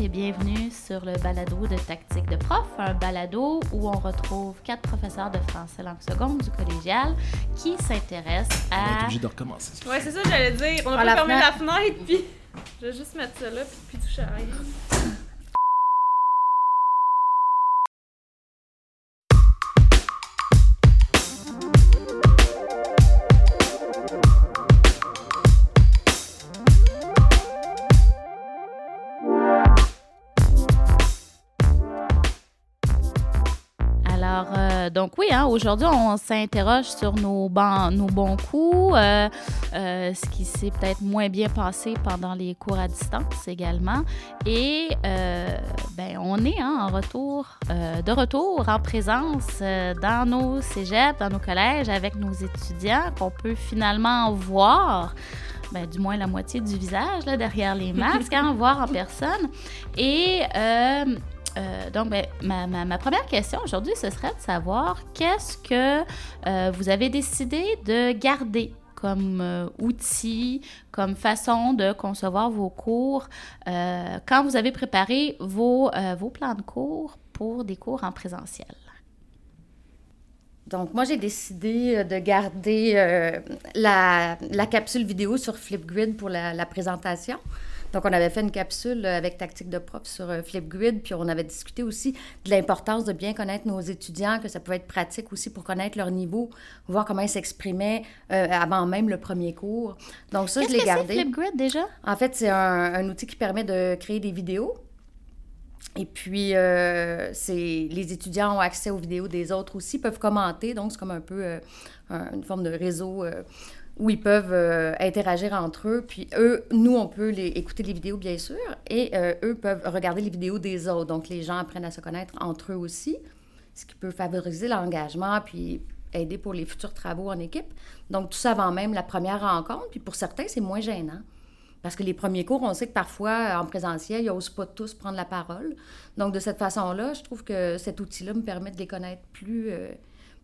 et bienvenue sur le balado de Tactique de prof, un balado où on retrouve quatre professeurs de français langue seconde du collégial qui s'intéressent On est à... obligé de recommencer. Ouais, c'est ça, j'allais dire. On a pas la fermé fenêtre. la fenêtre, puis je vais juste mettre ça là, puis, puis toucher à rien. Donc oui, hein, aujourd'hui, on s'interroge sur nos, ban- nos bons coups, euh, euh, ce qui s'est peut-être moins bien passé pendant les cours à distance également. Et euh, ben, on est hein, en retour, de retour en présence dans nos cégeps, dans nos collèges, avec nos étudiants qu'on peut finalement voir. Ben, du moins la moitié du visage là, derrière les masques, hein, voir en personne. Et euh, donc, ben, ma, première question aujourd'hui, ce serait de savoir qu'est-ce que euh, vous avez décidé de garder comme euh, outil, comme façon de concevoir vos cours quand vous avez préparé vos, plans de cours pour des cours en présentiel? Donc, moi, j'ai décidé de garder la, capsule vidéo sur Flipgrid pour la présentation. Donc, on avait fait une capsule euh, avec Tactique de prof sur euh, Flipgrid, puis on avait discuté aussi de l'importance de bien connaître nos étudiants, que ça pouvait être pratique aussi pour connaître leur niveau, voir comment ils s'exprimaient euh, avant même le premier cours. Donc, ça, je l'ai que c'est gardé. Flipgrid déjà? En fait, c'est un, un outil qui permet de créer des vidéos. Et puis, euh, c'est les étudiants ont accès aux vidéos des autres aussi, peuvent commenter. Donc, c'est comme un peu euh, un- une forme de réseau euh, où ils peuvent euh, interagir entre eux. Puis, eux, nous, on peut les, écouter les vidéos, bien sûr, et euh, eux peuvent regarder les vidéos des autres. Donc, les gens apprennent à se connaître entre eux aussi, ce qui peut favoriser l'engagement, puis aider pour les futurs travaux en équipe. Donc, tout ça avant même la première rencontre. Puis, pour certains, c'est moins gênant. Parce que les premiers cours, on sait que parfois, en présentiel, ils n'osent pas tous prendre la parole. Donc, de cette façon-là, je trouve que cet outil-là me permet de les connaître plus, euh,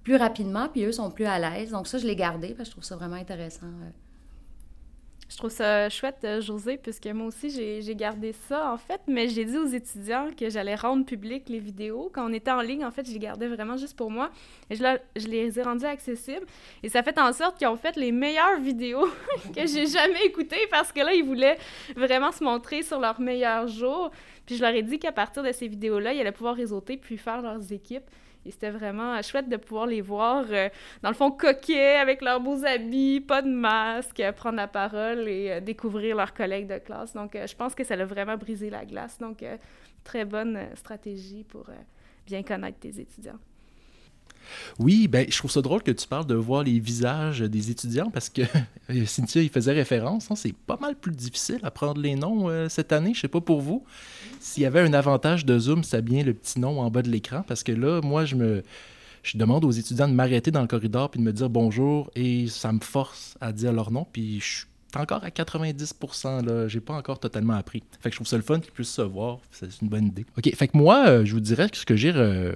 plus rapidement, puis eux sont plus à l'aise. Donc, ça, je l'ai gardé parce que je trouve ça vraiment intéressant. euh. Je trouve ça chouette, euh, José, puisque moi aussi, j'ai gardé ça, en fait, mais j'ai dit aux étudiants que j'allais rendre public les vidéos. Quand on était en ligne, en fait, je les gardais vraiment juste pour moi. Et je, je les ai rendues accessibles. Et ça fait en sorte qu'ils ont fait les meilleures vidéos que j'ai jamais écoutées, parce que là, ils voulaient vraiment se montrer sur leur meilleur jour. Puis je leur ai dit qu'à partir de ces vidéos-là, ils allaient pouvoir réseauter puis faire leurs équipes. Et c'était vraiment euh, chouette de pouvoir les voir, euh, dans le fond, coquets, avec leurs beaux habits, pas de masque, euh, prendre la parole et découvrir leurs collègues de classe. Donc, je pense que ça a vraiment brisé la glace. Donc, très bonne stratégie pour bien connaître tes étudiants. Oui, ben, je trouve ça drôle que tu parles de voir les visages des étudiants parce que euh, Cynthia y faisait référence. hein, c'est pas mal plus difficile à prendre les noms euh, cette année. Je sais pas pour vous. S'il y avait un avantage de Zoom, c'est bien le petit nom en bas de l'écran parce que là, moi, je me. Je demande aux étudiants de m'arrêter dans le corridor puis de me dire bonjour et ça me force à dire leur nom. Encore à 90%, là. J'ai pas encore totalement appris. Fait que je trouve ça le fun qu'ils puissent se voir. C'est une bonne idée. OK, fait que moi, euh, je vous dirais que ce que j'ai... euh,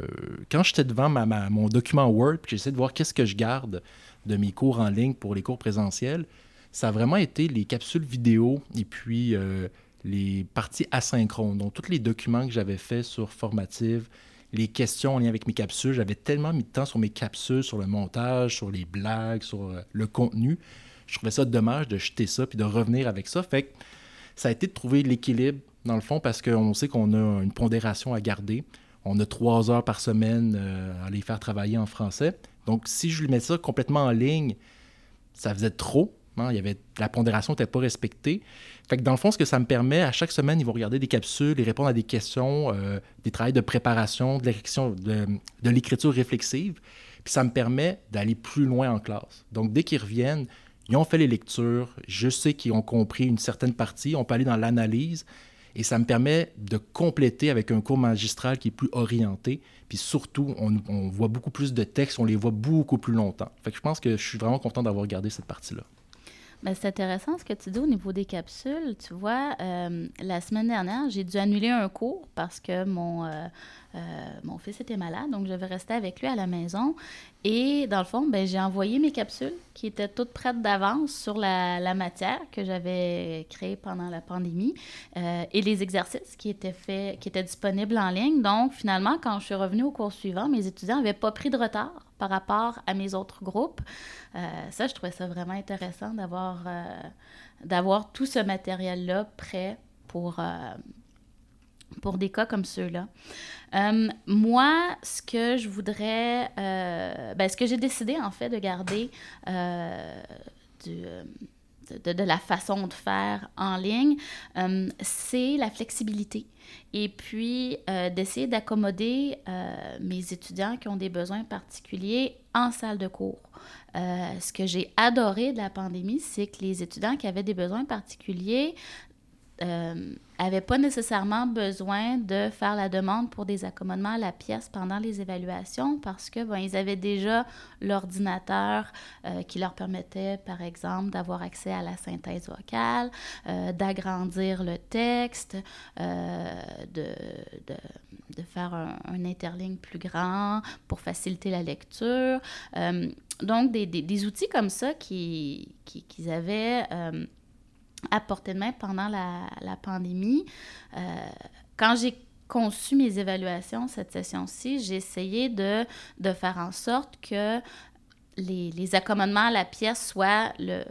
quand j'étais devant mon document Word, puis j'essaie de voir qu'est-ce que je garde de mes cours en ligne pour les cours présentiels, ça a vraiment été les capsules vidéo et puis euh, les parties asynchrones. Donc, tous les documents que j'avais faits sur Formative, les questions en lien avec mes capsules, j'avais tellement mis de temps sur mes capsules, sur le montage, sur les blagues, sur le contenu. Je trouvais ça dommage de jeter ça puis de revenir avec ça. Fait que ça a été de trouver l'équilibre, dans le fond, parce qu'on sait qu'on a une pondération à garder. On a trois heures par semaine euh, à les faire travailler en français. Donc, si je lui mets ça complètement en ligne, ça faisait trop. hein. Il y avait, la pondération n'était pas respectée. Fait que dans le fond, ce que ça me permet, à chaque semaine, ils vont regarder des capsules et répondre à des questions, euh, des travails de préparation, de l'écriture réflexive. Puis ça me permet d'aller plus loin en classe. Donc, dès qu'ils reviennent, ils ont fait les lectures, je sais qu'ils ont compris une certaine partie, on peut aller dans l'analyse, et ça me permet de compléter avec un cours magistral qui est plus orienté, puis surtout, on, voit beaucoup plus de textes, on les voit beaucoup plus longtemps. Fait que je pense que je suis vraiment content d'avoir gardé cette partie-là. Ben, c'est intéressant ce que tu dis au niveau des capsules. Tu vois, euh, la semaine dernière, j'ai dû annuler un cours parce que mon, euh, euh, fils était malade, donc je devais rester avec lui à la maison. Et dans le fond, ben, j'ai envoyé mes capsules qui étaient toutes prêtes d'avance sur la, matière que j'avais créée pendant la pandémie et les exercices qui étaient faits, qui étaient disponibles en ligne. Donc, finalement, quand je suis revenue au cours suivant, mes étudiants n'avaient pas pris de retard par rapport à mes autres groupes. Euh, ça, je trouvais ça vraiment intéressant d'avoir, euh, d'avoir tout ce matériel-là prêt pour, pour des cas comme ceux-là. Euh, moi, ce que je voudrais, euh, ben, ce que j'ai décidé en fait de garder euh, de, la façon de faire en ligne, c'est la flexibilité. Et puis, d'essayer d'accommoder mes étudiants qui ont des besoins particuliers en salle de cours. ce que j'ai adoré de la pandémie, c'est que les étudiants qui avaient des besoins particuliers n'avaient pas nécessairement besoin de faire la demande pour des accommodements à la pièce pendant les évaluations parce que ils avaient déjà l'ordinateur euh, qui leur permettait, par exemple, d'avoir accès à la synthèse vocale, euh, d'agrandir le texte, euh, de, de, de, faire un, un, interligne plus grand pour faciliter la lecture. donc, des, des, outils comme ça qu'ils qui, qui avaient à portée de main pendant la, pandémie. Euh, quand j'ai conçu mes évaluations cette session-ci, j'ai essayé de, faire en sorte que les, les, accommodements à la pièce soient, le,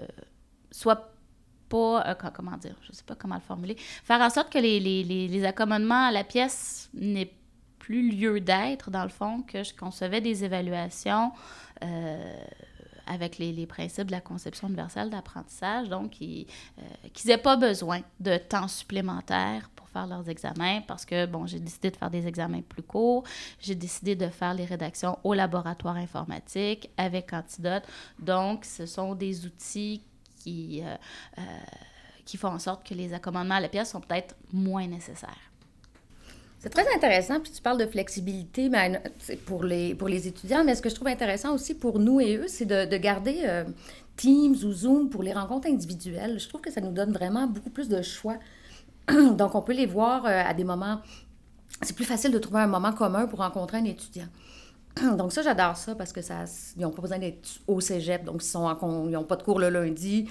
soient pas, euh, comment dire, je sais pas comment le formuler, faire en sorte que les, les, les accommodements à la pièce n'aient plus lieu d'être, dans le fond, que je concevais des évaluations euh, avec les, principes de la conception universelle d'apprentissage, donc euh, qu'ils n'aient pas besoin de temps supplémentaire pour faire leurs examens parce que, bon, j'ai décidé de faire des examens plus courts, j'ai décidé de faire les rédactions au laboratoire informatique avec Antidote. Donc, ce sont des outils qui, euh, euh, qui font en sorte que les accommodements à la pièce sont peut-être moins nécessaires. C'est très intéressant, puis tu parles de flexibilité pour, les, pour les étudiants, mais ce que je trouve intéressant aussi pour nous et eux, c'est de, garder euh, Teams ou Zoom pour les rencontres individuelles. Je trouve que ça nous donne vraiment beaucoup plus de choix. Donc, on peut les voir euh, à des moments... C'est plus facile de trouver un moment commun pour rencontrer un étudiant. Donc ça, j'adore ça parce que ça, ils n'ont pas besoin d'être au cégep, donc ils n'ont pas de cours le lundi.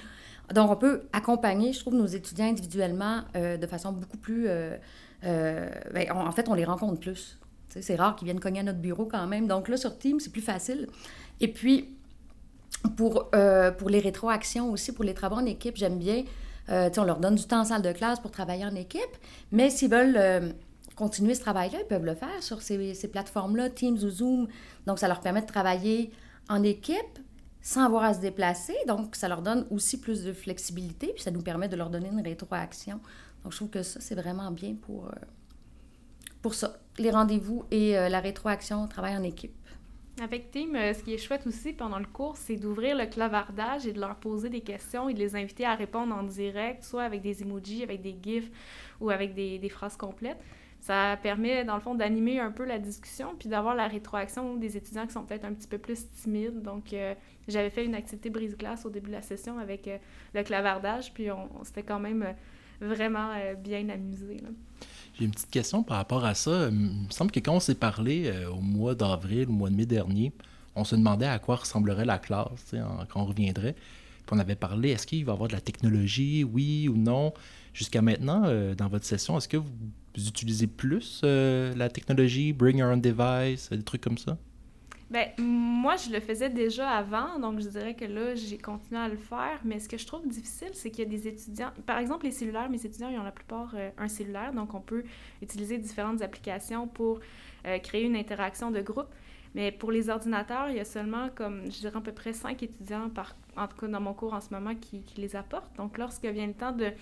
Donc, on peut accompagner, je trouve, nos étudiants individuellement euh, de façon beaucoup plus ben, en fait, on les rencontre plus. C'est rare qu'ils viennent cogner à notre bureau quand même. Donc là, sur Teams, c'est plus facile. Et puis, pour, euh, pour les rétroactions aussi, pour les travaux en équipe, j'aime bien. Euh, on leur donne du temps en salle de classe pour travailler en équipe, mais s'ils veulent continuer ce travail-là, ils peuvent le faire sur ces, ces plateformes-là, Teams ou Zoom. Donc, ça leur permet de travailler en équipe sans avoir à se déplacer. Donc, ça leur donne aussi plus de flexibilité, puis ça nous permet de leur donner une rétroaction donc, je trouve que ça, c'est vraiment bien pour, euh, pour ça. Les rendez-vous et euh, la rétroaction, on travaille en équipe. Avec Team, euh, ce qui est chouette aussi pendant le cours, c'est d'ouvrir le clavardage et de leur poser des questions et de les inviter à répondre en direct, soit avec des emojis, avec des gifs ou avec des, phrases complètes. Ça permet, dans le fond, d'animer un peu la discussion puis d'avoir la rétroaction des étudiants qui sont peut-être un petit peu plus timides. Donc, j'avais fait une activité brise-glace au début de la session avec le clavardage, puis on, on s'était quand même vraiment euh, bien amusé. J'ai une petite question par rapport à ça. Il me semble que quand on s'est parlé euh, au mois d'avril, au mois de mai dernier, on se demandait à quoi ressemblerait la classe quand on reviendrait. Puis on avait parlé, est-ce qu'il va y avoir de la technologie, oui ou non? Jusqu'à maintenant, euh, dans votre session, est-ce que vous, utilisez plus la technologie, bring your own device, des trucs comme ça? Ben, moi, je le faisais déjà avant, donc je dirais que là, j'ai continué à le faire. Mais ce que je trouve difficile, c'est qu'il y a des étudiants. Par exemple, les cellulaires, mes étudiants, ils ont la plupart euh, un cellulaire, donc on peut utiliser différentes applications pour euh, créer une interaction de groupe. Mais pour les ordinateurs, il y a seulement, comme je dirais, à peu près cinq étudiants, par, en tout cas dans mon cours en ce moment, qui, qui les apportent. Donc, lorsque vient le temps de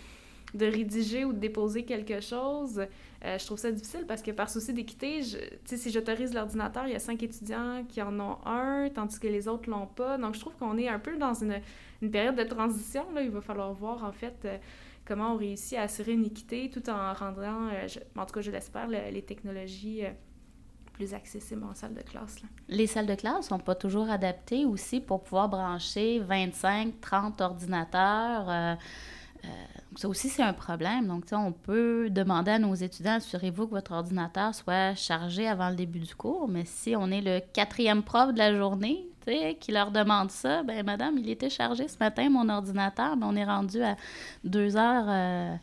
de rédiger ou de déposer quelque chose, euh, je trouve ça difficile parce que par souci d'équité, si j'autorise l'ordinateur, il y a cinq étudiants qui en ont un, tandis que les autres l'ont pas. Donc, je trouve qu'on est un peu dans une, période de transition. Là. Il va falloir voir, en fait, euh, comment on réussit à assurer une équité tout en rendant, euh, en tout cas, je l'espère, les technologies plus accessibles en salle de classe. Les salles de classe sont pas toujours adaptées aussi pour pouvoir brancher 25, 30 ordinateurs. Ça aussi, c'est un problème. Donc, on peut demander à nos étudiants, assurez-vous que votre ordinateur soit chargé avant le début du cours, mais si on est le quatrième prof de la journée, qui leur demande ça, ben madame, il était chargé ce matin, mon ordinateur, mais on est rendu à 2 heures, euh,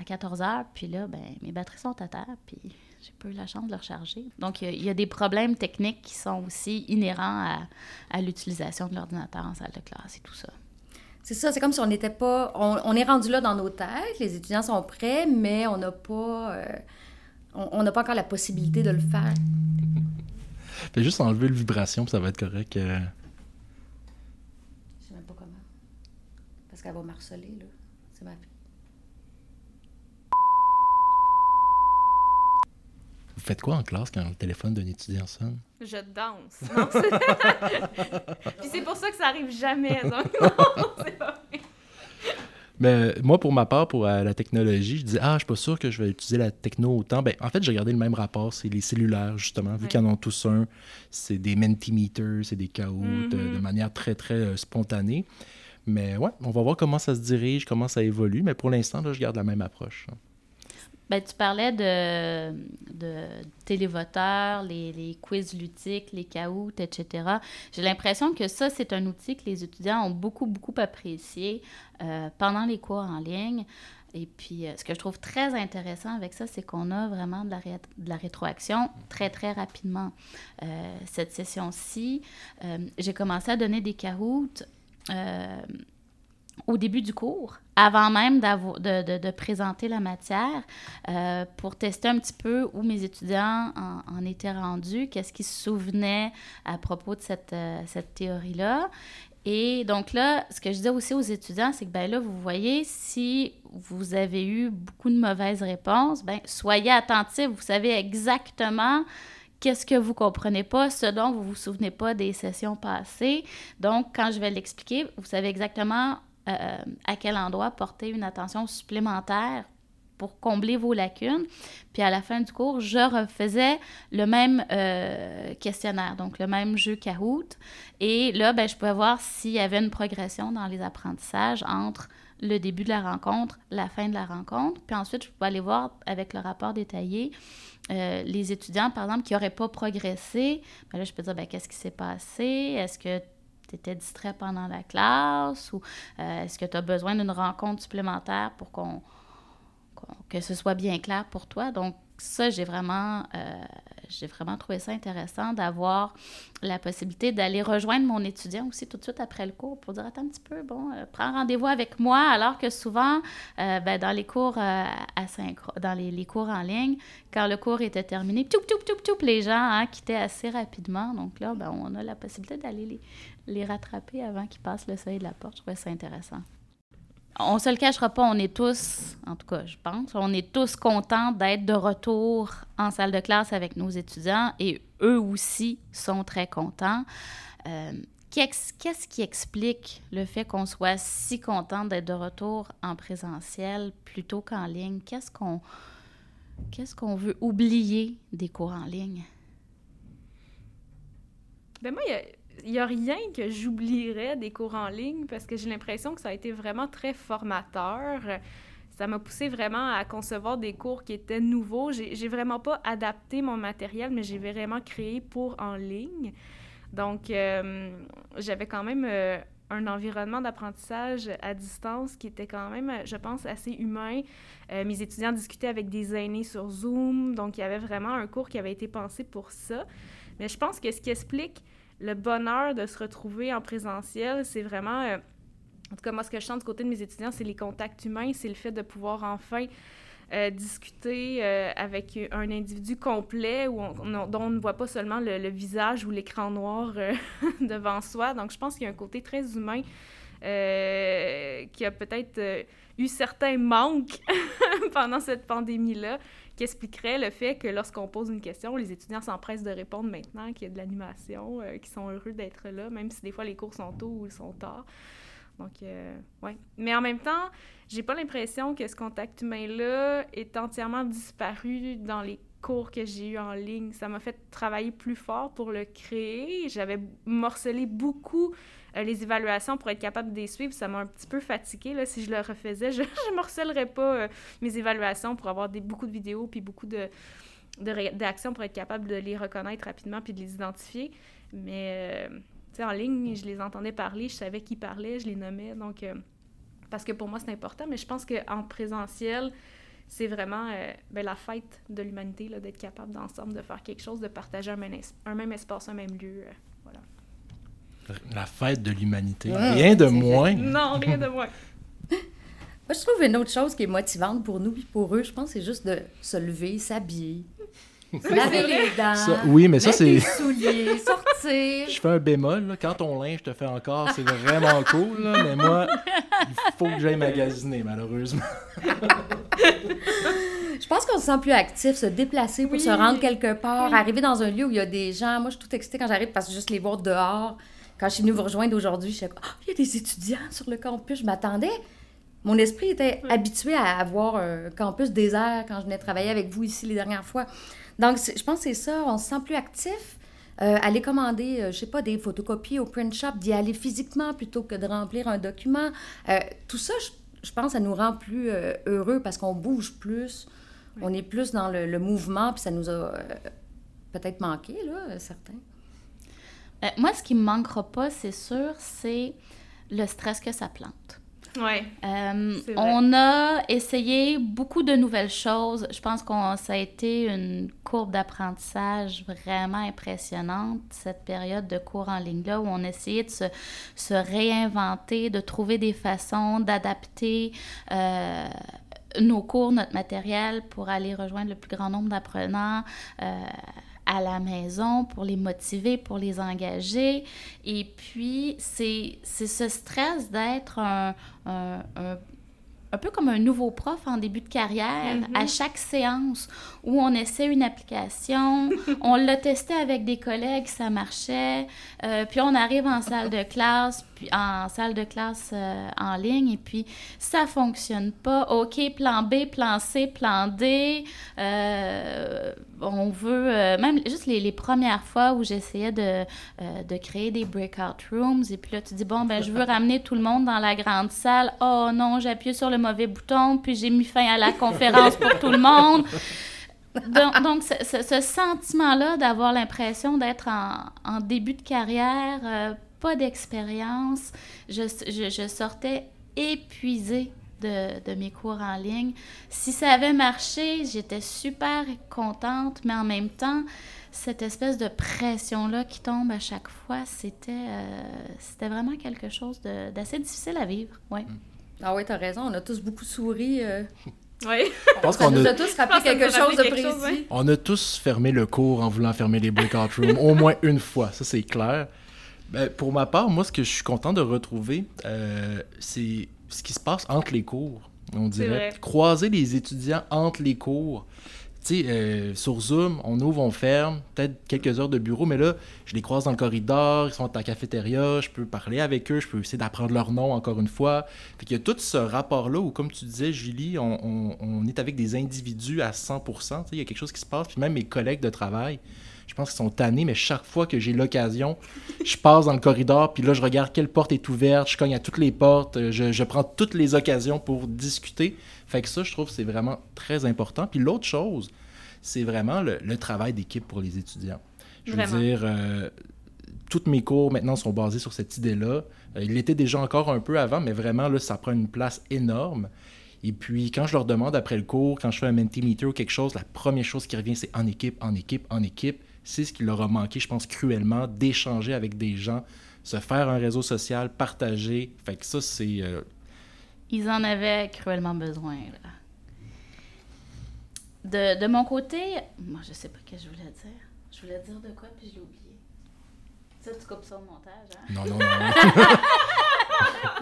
à 14 heures, puis là, ben mes batteries sont à terre, puis j'ai pas eu la chance de le recharger. Donc, il y, a des problèmes techniques qui sont aussi inhérents à l'utilisation de l'ordinateur en salle de classe et tout ça. C'est ça, c'est comme si on n'était pas. On, est rendu là dans nos têtes, les étudiants sont prêts, mais on n'a pas. Euh, on n'a pas encore la possibilité de le faire. Fais juste enlever le vibration, puis ça va être correct. Euh. Je sais même pas comment. Parce qu'elle va marceler, là. C'est ma Vous faites quoi en classe quand le téléphone d'un étudiant sonne? Je danse. Puis c'est pour ça que ça arrive jamais. Donc non, c'est pas Mais moi, pour ma part, pour euh, la technologie, je dis Ah, je suis pas sûr que je vais utiliser la techno autant. Ben, en fait, j'ai regardé le même rapport, c'est les cellulaires, justement, vu qu'ils en ont tous un. C'est des Mentimeters, c'est des chaos euh, de, mm-hmm. manière très, très euh, spontanée. Mais ouais, on va voir comment ça se dirige, comment ça évolue. Mais pour l'instant, je garde la même approche. Ben, tu parlais de, de télévoteurs, les, les, quiz ludiques, les caouts, etc. J'ai l'impression que ça, c'est un outil que les étudiants ont beaucoup, beaucoup apprécié euh, pendant les cours en ligne. Et puis, euh, ce que je trouve très intéressant avec ça, c'est qu'on a vraiment de la, de la rétroaction très, très rapidement. Euh, cette session-ci, j'ai commencé à donner des caouts au début du cours, avant même de, de, de, présenter la matière, euh, pour tester un petit peu où mes étudiants en, étaient rendus, qu'est-ce qu'ils se souvenaient à propos de cette, euh, cette théorie-là. Et donc là, ce que je disais aussi aux étudiants, c'est que ben là, vous voyez, si vous avez eu beaucoup de mauvaises réponses, ben soyez attentifs, vous savez exactement qu'est-ce que vous comprenez pas, ce dont vous vous souvenez pas des sessions passées. Donc, quand je vais l'expliquer, vous savez exactement euh, à quel endroit porter une attention supplémentaire pour combler vos lacunes. Puis à la fin du cours, je refaisais le même euh, questionnaire, donc le même jeu Kahoot. Et là, ben, je pouvais voir s'il y avait une progression dans les apprentissages entre le début de la rencontre, la fin de la rencontre. Puis ensuite, je pouvais aller voir avec le rapport détaillé euh, les étudiants, par exemple, qui n'auraient pas progressé. Ben là, je peux dire, ben, qu'est-ce qui s'est passé? Est-ce que tu étais distrait pendant la classe ou euh, est-ce que tu as besoin d'une rencontre supplémentaire pour qu'on, que ce soit bien clair pour toi. Donc, ça, j'ai vraiment, euh, j'ai vraiment trouvé ça intéressant d'avoir la possibilité d'aller rejoindre mon étudiant aussi tout de suite après le cours pour dire attends un petit peu, bon, euh, prends rendez-vous avec moi, alors que souvent, ben, dans les cours dans les, cours en ligne, quand le cours était terminé, tout, tout, tout, tout, les gens hein, quittaient assez rapidement. Donc là, ben, on a la possibilité d'aller les, les rattraper avant qu'ils passent le seuil de la porte. Je trouvais ça intéressant. On se le cachera pas, on est tous, en tout cas, je pense, on est tous contents d'être de retour en salle de classe avec nos étudiants et eux aussi sont très contents. Euh, qu'est-ce qui explique le fait qu'on soit si content d'être de retour en présentiel plutôt qu'en ligne? Qu'est-ce qu'on veut oublier des cours en ligne? Ben moi, il y a il n'y a rien que j'oublierais des cours en ligne parce que j'ai l'impression que ça a été vraiment très formateur. Ça m'a poussé vraiment à concevoir des cours qui étaient nouveaux. J'ai vraiment pas adapté mon matériel, mais j'ai vraiment créé pour en ligne. Donc, euh, j'avais quand même euh, un environnement d'apprentissage à distance qui était quand même, je pense, assez humain. Euh, mes étudiants discutaient avec des aînés sur Zoom, donc il y avait vraiment un cours qui avait été pensé pour ça. Mais je pense que ce qui explique le bonheur de se retrouver en présentiel, c'est vraiment, euh, en tout cas moi ce que je sens du côté de mes étudiants, c'est les contacts humains, c'est le fait de pouvoir enfin euh, discuter euh, avec un individu complet dont on ne voit pas seulement le, visage ou l'écran noir devant soi. Donc je pense qu'il y a un côté très humain qui a peut-être certains manques pendant cette pandémie-là qui expliquerait le fait que lorsqu'on pose une question, les étudiants s'empressent de répondre maintenant, qu'il y a de l'animation, euh, qu'ils sont heureux d'être là, même si des fois les cours sont tôt ou ils sont tard. Donc, euh, ouais. Mais en même temps, j'ai pas l'impression que ce contact humain-là est entièrement disparu dans les cours que j'ai eu en ligne. Ça m'a fait travailler plus fort pour le créer. J'avais morcelé beaucoup euh, les évaluations pour être capable de les suivre, ça m'a un petit peu fatiguée. Là. Si je le refaisais, je ne morcellerais pas euh, mes évaluations pour avoir beaucoup de vidéos puis beaucoup d'actions pour être capable de les reconnaître rapidement puis de les identifier. Mais euh, en ligne, je les entendais parler, je savais qui parlait, je les nommais. Donc, parce que pour moi, c'est important. Mais je pense qu'en présentiel, c'est vraiment ben, la fête de l'humanité, d'être capable d'ensemble de faire quelque chose, de partager un même espace, un même lieu. La fête de l'humanité. rien de moins. Non, rien de moins. Moi, je trouve une autre chose qui est motivante pour nous et pour eux, je pense, c'est juste de se lever, s'habiller, laver les dents. oui, mais ça, c'est. souliers, sortir. Je fais un bémol. Là. Quand ton linge te fait encore, c'est vraiment cool. Là, mais moi, il faut que j'aille magasiner, malheureusement. je pense qu'on se sent plus actif, se déplacer pour se rendre quelque part, arriver dans un lieu où il y a des gens. Moi, je suis tout excitée quand j'arrive parce que juste les voir dehors. Quand je suis venue vous rejoindre aujourd'hui, je suis ah, il y a des étudiants sur le campus. Je m'attendais. Mon esprit était habitué à avoir un campus désert quand je venais travailler avec vous ici les dernières fois. Donc, je pense que c'est ça. On se sent plus actif. Euh, aller commander, je euh, je sais pas, des photocopies au print shop, d'y aller physiquement plutôt que de remplir un document. Euh, tout ça, je, pense, ça nous rend plus heureux parce qu'on bouge plus. On est plus dans le, le mouvement, puis ça nous a peut-être manqué, là, certains. Euh, moi, ce qui me manquera pas, c'est sûr, c'est le stress que ça plante. Oui. Euh, on a essayé beaucoup de nouvelles choses. Je pense que ça a été une courbe d'apprentissage vraiment impressionnante, cette période de cours en ligne-là, où on essayait de se, se, réinventer, de trouver des façons d'adapter. Euh, nos cours, notre matériel pour aller rejoindre le plus grand nombre d'apprenants à la maison pour les motiver, pour les engager. Et puis, c'est ce stress d'être un, un, un peu comme un nouveau prof en début de carrière, mm-hmm. à chaque séance où on essaie une application, on l'a testé avec des collègues, ça marchait, euh, puis on arrive en salle de classe, en salle de classe euh, en ligne, et puis ça fonctionne pas. OK, plan B, plan C, plan D. Euh, on veut, même juste les, les, premières fois où j'essayais de, de créer des breakout rooms, et puis là, tu dis, bon, ben, je veux ramener tout le monde dans la grande salle. Oh non, j'appuie sur le mauvais bouton, puis j'ai mis fin à la conférence pour tout le monde. Donc, ce, sentiment-là d'avoir l'impression d'être en, début de carrière, euh, pas d'expérience, je, je, sortais épuisée de, de, mes cours en ligne. Si ça avait marché, j'étais super contente, mais en même temps, cette espèce de pression-là qui tombe à chaque fois, c'était euh, c'était vraiment quelque chose d'assez difficile à vivre. Ouais. Mm. Ah oui, t'as raison. On a tous beaucoup souri. Euh. Oui. Je pense qu'on a... tous rappelé quelque chose de précis. On a tous fermé le cours en voulant fermer les breakout rooms, au moins une fois. Ça, c'est clair. Ben, pour ma part, moi, ce que je suis content de retrouver, euh, c'est ce qui se passe entre les cours. On dirait croiser les étudiants entre les cours tu sais, euh, sur Zoom, on ouvre, on ferme, peut-être quelques heures de bureau, mais là, je les croise dans le corridor, ils sont à la cafétéria, je peux parler avec eux, je peux essayer d'apprendre leur nom encore une fois. Fait qu'il y a tout ce rapport-là où, comme tu disais, Julie, on, est avec des individus à 100% il y a quelque chose qui se passe, puis même mes collègues de travail, je pense qu'ils sont tannés, mais chaque fois que j'ai l'occasion, je passe dans le corridor, puis là, je regarde quelle porte est ouverte, je cogne à toutes les portes, euh, je, je prends toutes les occasions pour discuter. Fait que ça, je trouve c'est vraiment très important. Puis l'autre chose, c'est vraiment le, travail d'équipe pour les étudiants. Je veux dire, euh, toutes mes cours maintenant sont basés sur cette idée-là. Euh, il l'était déjà encore un peu avant, mais vraiment, là, ça prend une place énorme. Et puis, quand je leur demande après le cours, quand je fais un Mentimeter ou quelque chose, la première chose qui revient, c'est en équipe, en équipe, en équipe. C'est ce qui leur a manqué, je pense, cruellement, d'échanger avec des gens, se faire un réseau social, partager. Fait que ça, c'est... Euh, ils en avaient cruellement besoin. Là. De, de, mon côté, moi, je sais pas ce que je voulais dire. Je voulais dire de quoi, puis je l'ai oublié. Ça, tu coupes ça au montage, hein? Non, non, non.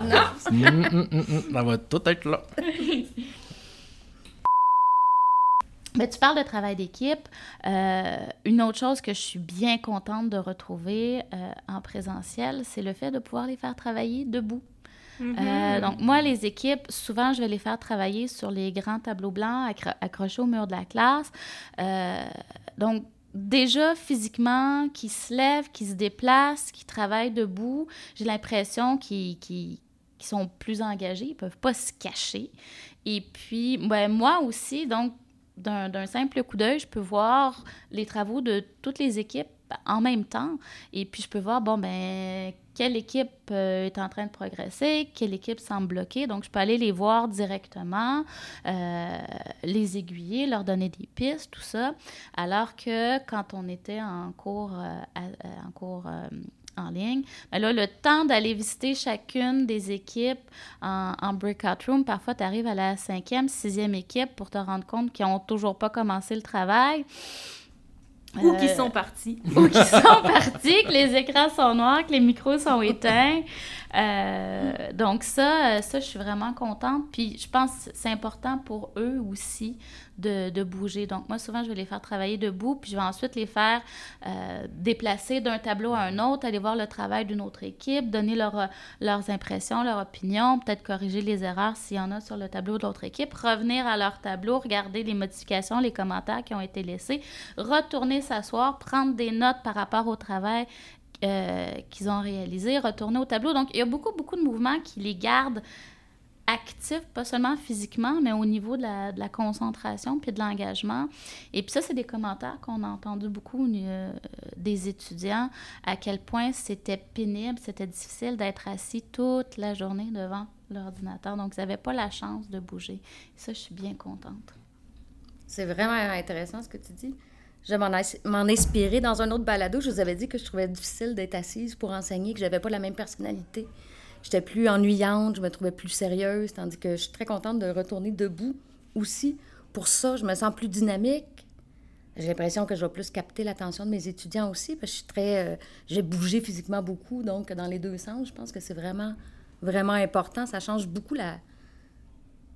non. Mm, mm, mm, ça va tout être là. Mais tu parles de travail d'équipe. Euh, une autre chose que je suis bien contente de retrouver euh, en présentiel, c'est le fait de pouvoir les faire travailler debout. Euh, mm-hmm. donc, moi, les équipes, souvent, je vais les faire travailler sur les grands tableaux blancs accrochés au mur de la classe. Euh, donc, déjà physiquement, qui se lèvent, qui se déplacent, qui travaillent debout, j'ai l'impression qu'ils sont plus engagés, ils peuvent pas se cacher. Et puis, ben, moi aussi, donc, d'un simple coup d'œil, je peux voir les travaux de toutes les équipes en même temps. Et puis, je peux voir, bon, ben, quelle équipe euh, est en train de progresser, quelle équipe semble bloquée. Donc, je peux aller les voir directement, euh, les aiguiller, leur donner des pistes, tout ça. Alors que quand on était en cours, euh, en cours en ligne, ben là, le temps d'aller visiter chacune des équipes en, en breakout room, parfois, tu arrives à la cinquième, sixième équipe pour te rendre compte qu'ils n'ont toujours pas commencé le travail. Ou qui sont partis. Ou qui sont partis, que les écrans sont noirs, que les micros sont éteints. Euh, donc ça, ça, je suis vraiment contente. Puis je pense que c'est important pour eux aussi de, bouger. Donc moi, souvent, je vais les faire travailler debout, puis je vais ensuite les faire euh, déplacer d'un tableau à un autre, aller voir le travail d'une autre équipe, donner leur, leurs impressions, leurs opinions, peut-être corriger les erreurs s'il y en a sur le tableau de l'autre équipe, revenir à leur tableau, regarder les modifications, les commentaires qui ont été laissés, retourner s'asseoir, prendre des notes par rapport au travail euh, qu'ils ont réalisé, retourner au tableau. Donc, il y a beaucoup, beaucoup de mouvements qui les gardent actifs, pas seulement physiquement, mais au niveau de la, concentration puis de l'engagement. Et puis ça, c'est des commentaires qu'on a entendus beaucoup euh, des étudiants, à quel point c'était pénible, c'était difficile d'être assis toute la journée devant l'ordinateur. Donc, ils n'avaient pas la chance de bouger. ça, je suis bien contente. C'est vraiment intéressant ce que tu dis. Je m'en inspirer dans un autre balado. Je vous avais dit que je trouvais difficile d'être assise pour enseigner, que j'avais pas la même personnalité. J'étais plus ennuyante, je me trouvais plus sérieuse, tandis que je suis très contente de retourner debout aussi. Pour ça, je me sens plus dynamique. J'ai l'impression que je vais plus capter l'attention de mes étudiants aussi, parce que je suis très... Euh, j'ai bougé physiquement beaucoup, donc dans les deux sens, je pense que c'est vraiment, vraiment important. Ça change beaucoup la,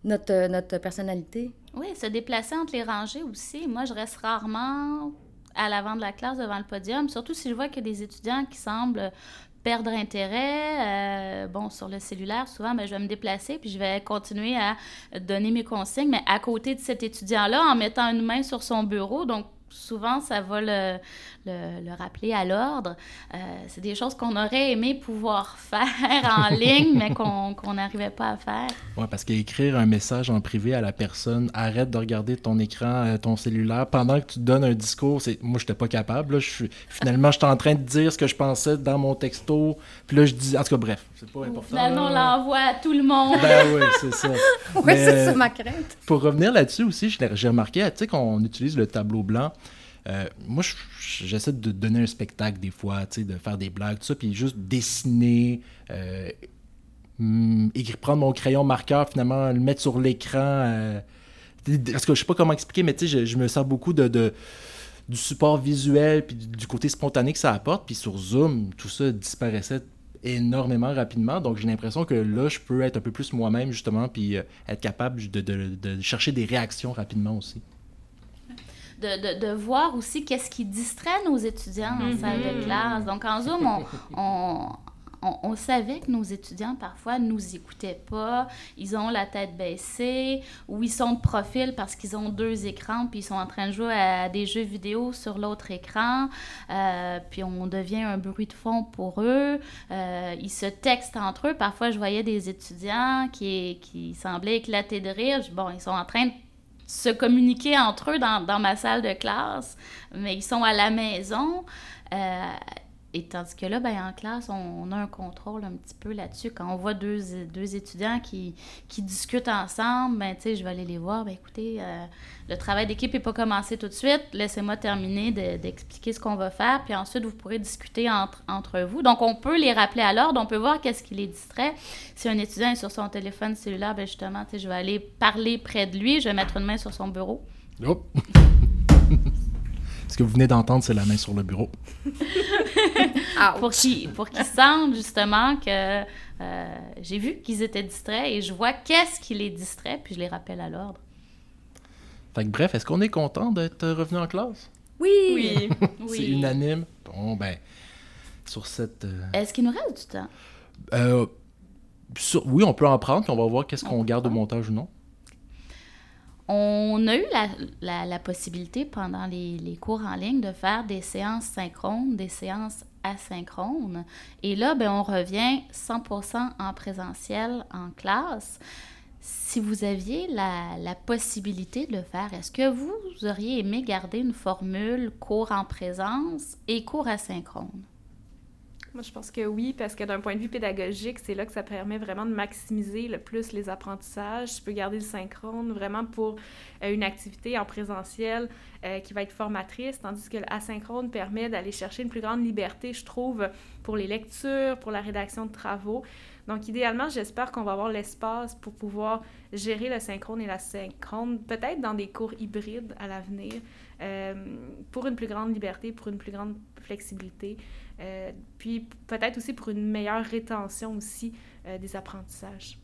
notre, personnalité. Oui, se déplacer entre les rangées aussi. Moi, je reste rarement à l'avant de la classe devant le podium, surtout si je vois qu'il y a des étudiants qui semblent perdre intérêt. Euh, bon, sur le cellulaire, souvent, ben, je vais me déplacer puis je vais continuer à donner mes consignes, mais à côté de cet étudiant-là, en mettant une main sur son bureau. Donc, souvent, ça va le, le, rappeler à l'ordre. Euh, c'est des choses qu'on aurait aimé pouvoir faire en ligne, mais qu'on n'arrivait pas à faire. Oui, parce qu'écrire un message en privé à la personne, arrête de regarder ton écran, euh, ton cellulaire, pendant que tu donnes un discours, moi, je n'étais pas capable. Là, je suis, finalement, j'étais en train de dire ce que je pensais dans mon texto, puis là, je dis... En tout cas, bref, c'est pas important. Finalement, on l'envoie à tout le monde. Ben oui, c'est ça. oui, c'est ça ma crainte. Pour revenir là-dessus aussi, j'ai remarqué, tu sais, qu'on utilise le tableau blanc. Euh, moi, j'essaie de donner un spectacle des fois, de faire des blagues, tout ça, puis juste dessiner, euh, prendre mon crayon marqueur, finalement, le mettre sur l'écran. Euh, parce que je sais pas comment expliquer, mais je, je me sers beaucoup de, du support visuel, puis du, côté spontané que ça apporte. Puis sur Zoom, tout ça disparaissait énormément rapidement. Donc j'ai l'impression que là, je peux être un peu plus moi-même, justement, puis être capable de, de, chercher des réactions rapidement aussi de, de, voir aussi qu'est-ce qui distrait nos étudiants en salle de mm-hmm. classe. Donc, en Zoom, on, on, on, savait que nos étudiants, parfois, nous écoutaient pas. Ils ont la tête baissée ou ils sont de profil parce qu'ils ont deux écrans puis ils sont en train de jouer à des jeux vidéo sur l'autre écran. Euh, puis on devient un bruit de fond pour eux. Euh, ils se textent entre eux. Parfois, je voyais des étudiants qui, qui semblaient éclater de rire. Bon, ils sont en train de se communiquer entre eux dans, dans, ma salle de classe, mais ils sont à la maison. Euh, et tandis que là, ben, en classe, on, a un contrôle un petit peu là-dessus. Quand on voit deux, deux étudiants qui, qui, discutent ensemble, ben, je vais aller les voir. Ben, écoutez, euh, le travail d'équipe n'est pas commencé tout de suite. Laissez-moi terminer d'expliquer ce qu'on va faire. Puis ensuite, vous pourrez discuter entre, entre vous. Donc, on peut les rappeler à l'ordre. On peut voir qu'est-ce qui les distrait. Si un étudiant est sur son téléphone cellulaire, ben, justement, je vais aller parler près de lui. Je vais mettre une main sur son bureau. Ce que vous venez d'entendre, c'est la main sur le bureau. pour qu'ils pour sentent justement que euh, j'ai vu qu'ils étaient distraits et je vois qu'est-ce qui les distrait, puis je les rappelle à l'ordre. Fait que bref, est-ce qu'on est content d'être revenu en classe? Oui! Oui! c'est unanime. Bon, ben, sur cette... Euh, est-ce qu'il nous reste du temps? Euh, oui, on peut en prendre, puis on va voir qu'est-ce qu'on garde au montage ou non. On a eu la, possibilité pendant les, les, cours en ligne de faire des séances synchrones, des séances asynchrones. Et là, ben, on revient 100% en présentiel en classe. Si vous aviez la, la possibilité de le faire, est-ce que vous auriez aimé garder une formule cours en présence et cours asynchrone? Moi, je pense que oui, parce que d'un point de vue pédagogique, c'est là que ça permet vraiment de maximiser le plus les apprentissages. Je peux garder le synchrone vraiment pour euh, une activité en présentiel euh, qui va être formatrice, tandis que l'asynchrone permet d'aller chercher une plus grande liberté, je trouve, pour les lectures, pour la rédaction de travaux. Donc, idéalement, j'espère qu'on va avoir l'espace pour pouvoir gérer le synchrone et la synchrone, peut-être dans des cours hybrides à l'avenir, euh, pour une plus grande liberté, pour une plus grande flexibilité. Euh, puis peut-être aussi pour une meilleure rétention aussi euh, des apprentissages.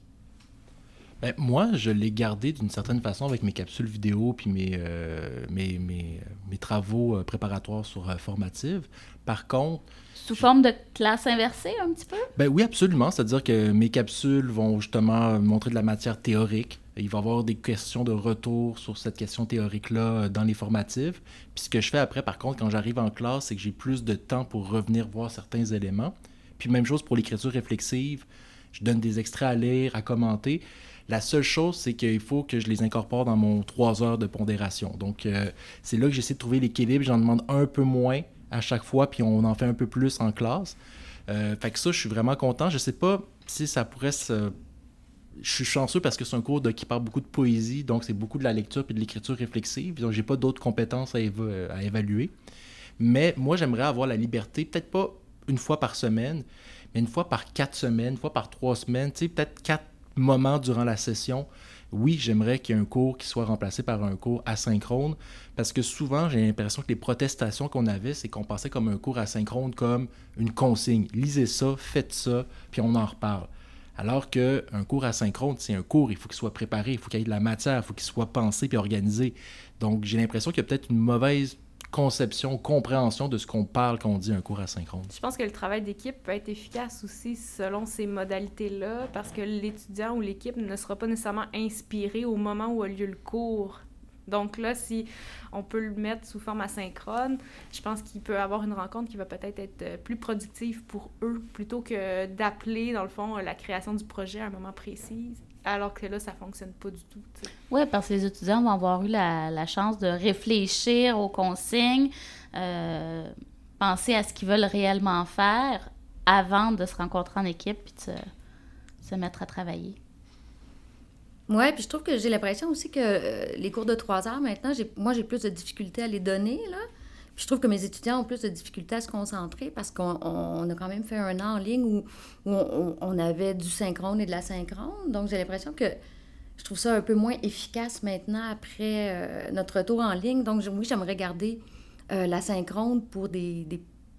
Ben, moi, je l'ai gardé d'une certaine façon avec mes capsules vidéo puis mes, euh, mes, mes, mes, travaux préparatoires sur formative. Par contre... Sous forme de classe inversée, un petit peu? Ben oui, absolument. C'est-à-dire que mes capsules vont justement montrer de la matière théorique il va y avoir des questions de retour sur cette question théorique-là euh, dans les formatives. Puis ce que je fais après, par contre, quand j'arrive en classe, c'est que j'ai plus de temps pour revenir voir certains éléments. Puis même chose pour l'écriture réflexive. Je donne des extraits à lire, à commenter. La seule chose, c'est qu'il faut que je les incorpore dans mon trois heures de pondération. Donc, euh, c'est là que j'essaie de trouver l'équilibre. J'en demande un peu moins à chaque fois, puis on en fait un peu plus en classe. Euh, fait que ça, je suis vraiment content. Je sais pas si ça pourrait se je suis chanceux parce que c'est un cours qui parle beaucoup de poésie, donc c'est beaucoup de la lecture et de l'écriture réflexive. Donc, j'ai pas d'autres compétences à, évaluer. Mais moi, j'aimerais avoir la liberté, peut-être pas une fois par semaine, mais une fois par quatre semaines, une fois par trois semaines, tu sais, peut-être quatre moments durant la session. Oui, j'aimerais qu'il y ait un cours qui soit remplacé par un cours asynchrone, parce que souvent, j'ai l'impression que les protestations qu'on avait, c'est qu'on pensait comme un cours asynchrone comme une consigne. Lisez ça, faites ça, puis on en reparle. Alors qu'un cours asynchrone, c'est un cours, il faut qu'il soit préparé, il faut qu'il y ait de la matière, il faut qu'il soit pensé puis organisé. Donc, j'ai l'impression qu'il y a peut-être une mauvaise conception, compréhension de ce qu'on parle quand on dit un cours asynchrone. Je pense que le travail d'équipe peut être efficace aussi selon ces modalités-là, parce que l'étudiant ou l'équipe ne sera pas nécessairement inspiré au moment où a lieu le cours. Donc là, si on peut le mettre sous forme asynchrone, je pense qu'il peut avoir une rencontre qui va peut-être être euh, plus productive pour eux, plutôt que d'appeler, dans le fond, la création du projet à un moment précis, alors que là, ça fonctionne pas du tout. Oui, parce que les étudiants vont avoir eu la, chance de réfléchir aux consignes, euh, penser à ce qu'ils veulent réellement faire avant de se rencontrer en équipe puis de se mettre à travailler. Oui, puis je trouve que j'ai l'impression aussi que euh, les cours de trois heures maintenant, moi, j'ai plus de difficultés à les donner, là. Puis je trouve que mes étudiants ont plus de difficultés à se concentrer parce qu'on a quand même fait un an en ligne où, on, avait du synchrone et de la synchrone. Donc, j'ai l'impression que je trouve ça un peu moins efficace maintenant après euh, notre retour en ligne. Donc, oui, j'aimerais garder euh, la synchrone pour des,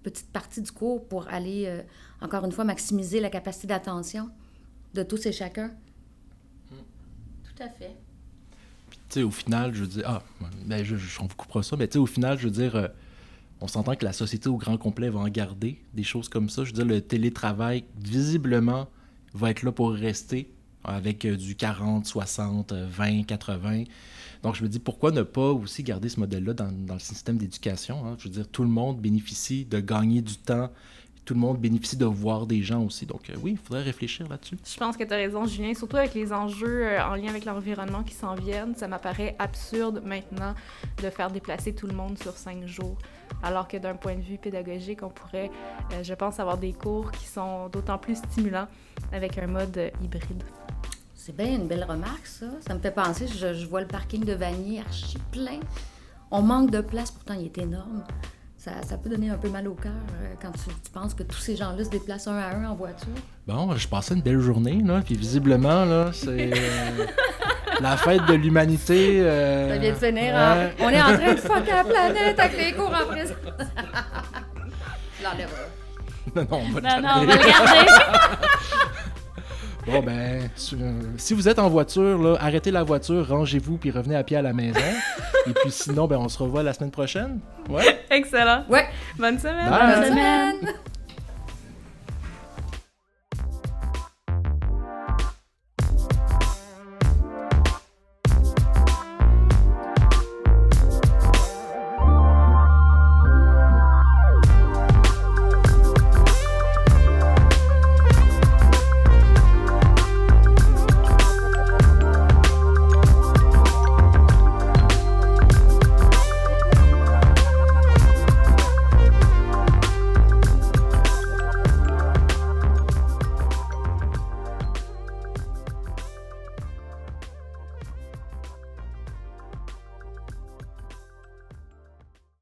petites parties du cours pour aller, encore une fois, maximiser la capacité d'attention de tous et chacun fait. au final, je veux dire, ah, ben, je, on vous coupera ça, mais au final, je veux dire, euh, on s'entend que la société au grand complet va en garder des choses comme ça. Je veux dire, le télétravail, visiblement, va être là pour rester avec euh, du 40, 60, 20, 80. Donc, je me dis, pourquoi ne pas aussi garder ce modèle-là dans, dans, le système d'éducation? Hein? Je veux dire, tout le monde bénéficie de gagner du temps tout le monde bénéficie de voir des gens aussi. Donc euh, oui, il faudrait réfléchir là-dessus. Je pense que tu as raison, Julien. Surtout avec les enjeux euh, en lien avec l'environnement qui s'en viennent, ça m'apparaît absurde maintenant de faire déplacer tout le monde sur cinq jours. Alors que d'un point de vue pédagogique, on pourrait, euh, je pense, avoir des cours qui sont d'autant plus stimulants avec un mode hybride. C'est bien une belle remarque, ça. Ça me fait penser, je, je vois le parking de Vanier archi plein. On manque de place, pourtant il est énorme ça, peut donner un peu mal au cœur euh, quand tu, penses que tous ces gens-là se déplacent un à un en voiture. Bon, je passais une belle journée, là, puis visiblement, là, c'est euh, la fête de l'humanité. Euh, ça vient de finir. Hein? On est en train de fucker la planète avec les cours en prison. je l'enlèverai. Non, non, on va, non, non, on va le garder. Bon, ben, si vous êtes en voiture, là, arrêtez la voiture, rangez-vous, puis revenez à pied à la maison. Et puis sinon, ben, on se revoit la semaine prochaine. Ouais. Excellent. Ouais. Bonne semaine. Bonne semaine.